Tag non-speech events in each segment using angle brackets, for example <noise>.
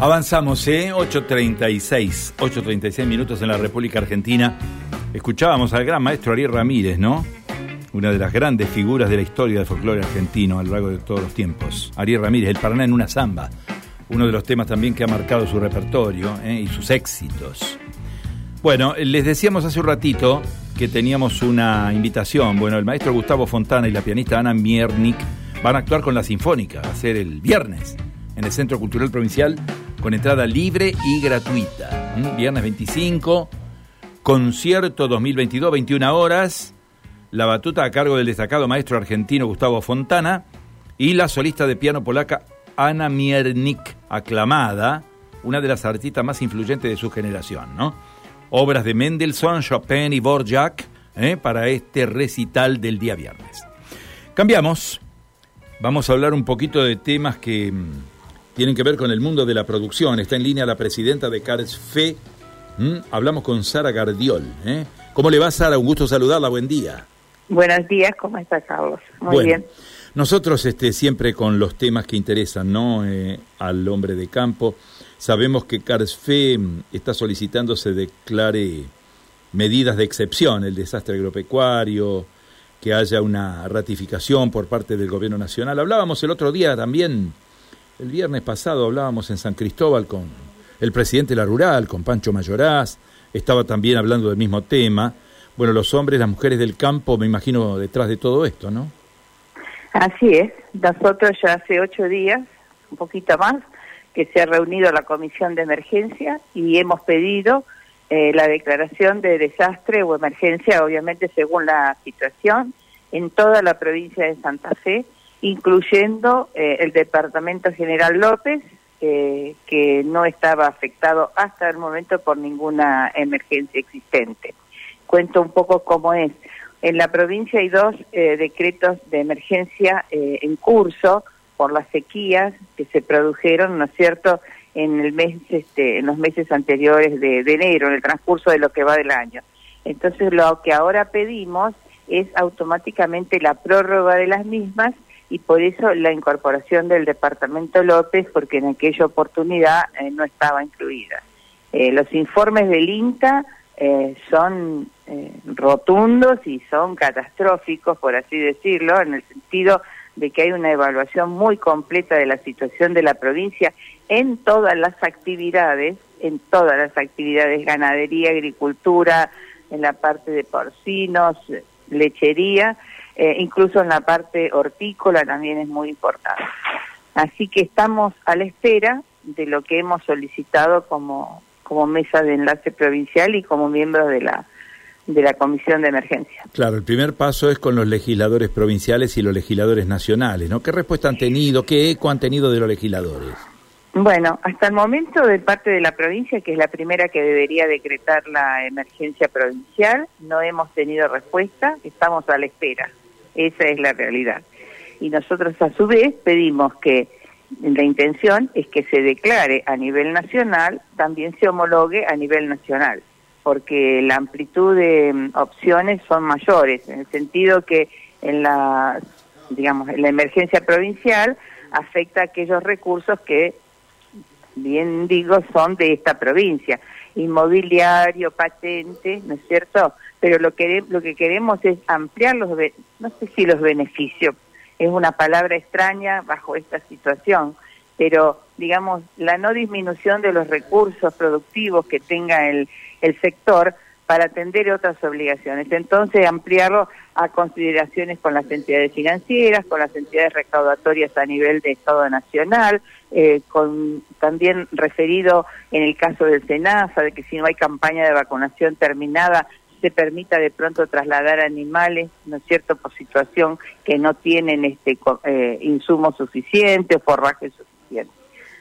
Avanzamos, ¿eh? 8.36, 8.36 minutos en la República Argentina. Escuchábamos al gran maestro Ariel Ramírez, ¿no? Una de las grandes figuras de la historia del folclore argentino a lo largo de todos los tiempos. Ariel Ramírez, el Paraná en una samba. Uno de los temas también que ha marcado su repertorio ¿eh? y sus éxitos. Bueno, les decíamos hace un ratito que teníamos una invitación. Bueno, el maestro Gustavo Fontana y la pianista Ana Miernik van a actuar con la Sinfónica, va a ser el viernes en el Centro Cultural Provincial con entrada libre y gratuita. ¿Mm? Viernes 25, concierto 2022, 21 horas. La batuta a cargo del destacado maestro argentino Gustavo Fontana y la solista de piano polaca Ana Miernik, aclamada, una de las artistas más influyentes de su generación, ¿no? Obras de Mendelssohn, Chopin y Borjak ¿eh? para este recital del día viernes. Cambiamos. Vamos a hablar un poquito de temas que mm, tienen que ver con el mundo de la producción. Está en línea la presidenta de Cars Fe. Hablamos con Sara Gardiol. ¿eh? ¿Cómo le va, Sara? Un gusto saludarla. Buen día. Buenos días. ¿Cómo está, Carlos? Muy bien. Nosotros este, siempre con los temas que interesan ¿no? Eh, al hombre de campo, sabemos que Fe mm, está solicitando se declare medidas de excepción, el desastre agropecuario, que haya una ratificación por parte del gobierno nacional. Hablábamos el otro día también el viernes pasado hablábamos en San Cristóbal con el presidente de la Rural, con Pancho Mayoraz, estaba también hablando del mismo tema. Bueno, los hombres, las mujeres del campo, me imagino, detrás de todo esto, ¿no? Así es. Nosotros ya hace ocho días, un poquito más, que se ha reunido la comisión de emergencia y hemos pedido eh, la declaración de desastre o emergencia, obviamente según la situación, en toda la provincia de Santa Fe incluyendo eh, el Departamento General López, que no estaba afectado hasta el momento por ninguna emergencia existente. Cuento un poco cómo es. En la provincia hay dos eh, decretos de emergencia eh, en curso por las sequías que se produjeron, ¿no es cierto?, en el mes, este, en los meses anteriores de enero, en el transcurso de lo que va del año. Entonces, lo que ahora pedimos es automáticamente la prórroga de las mismas y por eso la incorporación del departamento López, porque en aquella oportunidad eh, no estaba incluida. Eh, los informes del INTA eh, son rotundos y son catastróficos, por así decirlo, en el sentido de que hay una evaluación muy completa de la situación de la provincia en todas las actividades, en todas las actividades, ganadería, agricultura, en la parte de porcinos, lechería, eh, incluso en la parte hortícola también es muy importante. Así que estamos a la espera de lo que hemos solicitado como, como mesa de enlace provincial y como miembros de la de la comisión de emergencia. Claro, el primer paso es con los legisladores provinciales y los legisladores nacionales, ¿no? ¿Qué respuesta han tenido? ¿Qué eco han tenido de los legisladores? Bueno, hasta el momento de parte de la provincia, que es la primera que debería decretar la emergencia provincial, no hemos tenido respuesta, estamos a la espera. Esa es la realidad. Y nosotros a su vez pedimos que la intención es que se declare a nivel nacional, también se homologue a nivel nacional, porque la amplitud de mm, opciones son mayores, en el sentido que en la, digamos, en la emergencia provincial afecta a aquellos recursos que, bien digo, son de esta provincia, inmobiliario, patente, ¿no es cierto?, pero lo que, lo que queremos es ampliar los, no sé si los beneficios, es una palabra extraña bajo esta situación, pero digamos, la no disminución de los recursos productivos que tenga el, el sector para atender otras obligaciones. Entonces, ampliarlo a consideraciones con las entidades financieras, con las entidades recaudatorias a nivel de Estado Nacional, eh, con también referido en el caso del SENASA, de que si no hay campaña de vacunación terminada, se permita de pronto trasladar animales, ¿no es cierto?, por situación que no tienen este eh, insumos suficientes forraje suficiente.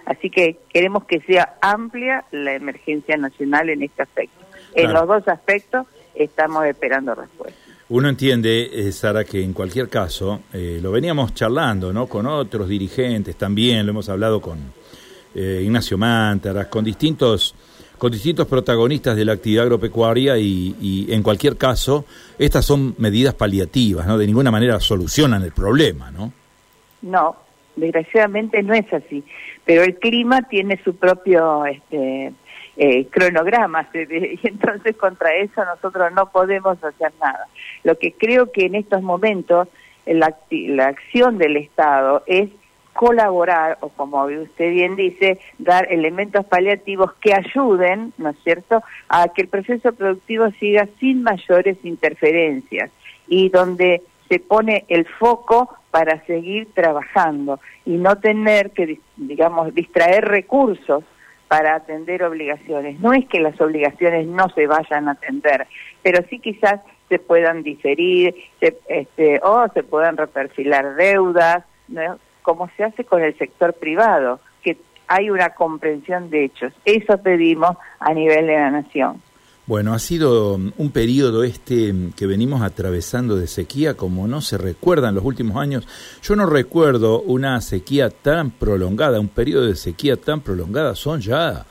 Así que queremos que sea amplia la emergencia nacional en este aspecto. En los dos aspectos estamos esperando respuesta. Uno entiende, eh, Sara, que en cualquier caso, eh, lo veníamos charlando, ¿no?, con otros dirigentes también, lo hemos hablado con Ignacio Mántaras, con distintos con distintos protagonistas de la actividad agropecuaria y, en cualquier caso, estas son medidas paliativas, ¿no? De ninguna manera solucionan el problema, ¿no? No, Desgraciadamente no es así, pero el clima tiene su propio este, eh, cronograma y <laughs> entonces contra eso nosotros no podemos hacer nada. Lo que creo que en estos momentos la, la acción del Estado es colaborar, o como usted bien dice, dar elementos paliativos que ayuden, ¿no es cierto?, a que el proceso productivo siga sin mayores interferencias y donde se pone el foco para seguir trabajando y no tener que, digamos, distraer recursos para atender obligaciones. No es que las obligaciones no se vayan a atender, pero sí quizás se puedan diferir este, o se puedan reperfilar deudas, como se hace con el sector privado, que hay una comprensión de hechos. Eso pedimos a nivel de la nación. Bueno, ha sido un periodo este que venimos atravesando de sequía como no se recuerda en los últimos años. Yo no recuerdo una sequía tan prolongada, un periodo de sequía tan prolongada. Son ya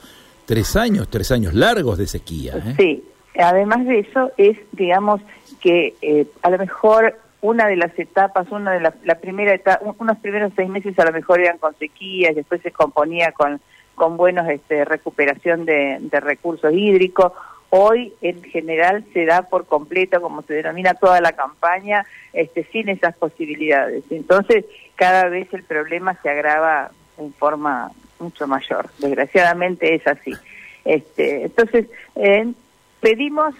tres años, tres años largos de sequía. ¿eh? Sí, además de eso es, digamos, que eh, a lo mejor una de las etapas, una de la, primera etapa, unos primeros seis meses a lo mejor eran con sequías, después se componía con, con buenos este, recuperación de recursos hídricos hoy en general se da por completo, como se denomina toda la campaña, este, sin esas posibilidades. Entonces, cada vez el problema se agrava en forma mucho mayor. Desgraciadamente es así. Este, entonces, eh, pedimos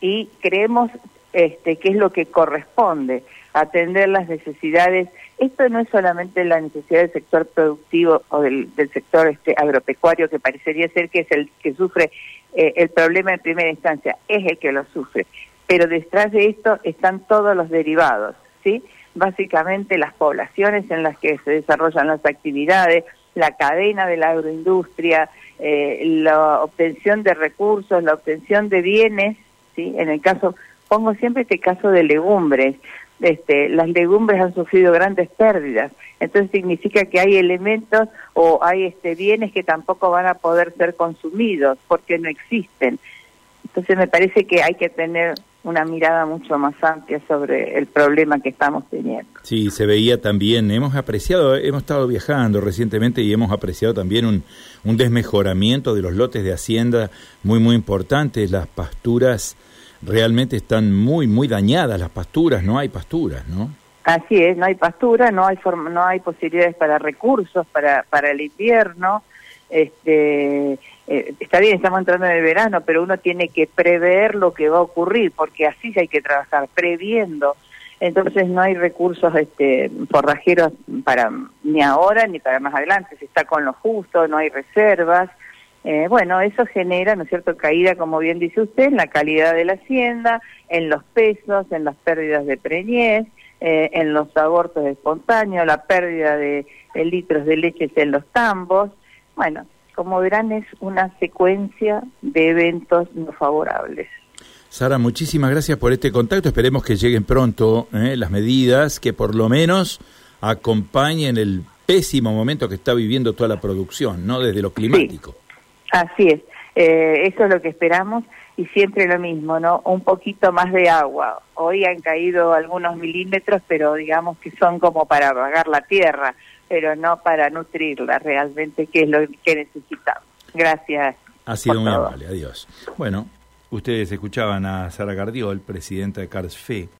y creemos este, que es lo que corresponde atender las necesidades. Esto no es solamente la necesidad del sector productivo o del, sector este, agropecuario, que parecería ser que es el que sufre eh, el problema en primera instancia, es el que lo sufre. Pero detrás de esto están todos los derivados, ¿sí? Básicamente las poblaciones en las que se desarrollan las actividades, la cadena de la agroindustria, eh, la obtención de recursos, la obtención de bienes, ¿sí? En el caso, pongo siempre este caso de legumbres, este, las legumbres han sufrido grandes pérdidas. Entonces significa que hay elementos o hay este, bienes que tampoco van a poder ser consumidos porque no existen. Entonces me parece que hay que tener una mirada mucho más amplia sobre el problema que estamos teniendo. Sí, se veía también, hemos apreciado, hemos estado viajando recientemente y hemos apreciado también un, un desmejoramiento de los lotes de hacienda muy, muy importantes, las pasturas realmente están muy, muy dañadas las pasturas, no hay pasturas, ¿no? Así es, no hay pastura, no hay forma, no hay posibilidades para recursos para para el invierno. Este, eh, está bien, estamos entrando en el verano, pero uno tiene que prever lo que va a ocurrir, porque así hay que trabajar, previendo. Entonces no hay recursos este, forrajeros para ni ahora ni para más adelante, se está con lo justo, no hay reservas. Eh, bueno, eso genera, ¿no es cierto?, caída, como bien dice usted, en la calidad de la hacienda, en los pesos, en las pérdidas de preñez, eh, en los abortos espontáneos, la pérdida de, litros de leche en los tambos. Bueno, como verán, es una secuencia de eventos no favorables. Sara, muchísimas gracias por este contacto. Esperemos que lleguen pronto eh, las medidas que por lo menos acompañen el pésimo momento que está viviendo toda la producción, ¿no? Desde lo climático. Así es, eh, eso es lo que esperamos y siempre lo mismo, ¿no? Un poquito más de agua. Hoy han caído algunos milímetros, pero digamos que son como para vagar la tierra, pero no para nutrirla realmente, que es lo que necesitamos. Gracias. Ha sido muy amable, adiós. Bueno, ustedes escuchaban a Sara Gardiol, presidenta de CARSFE.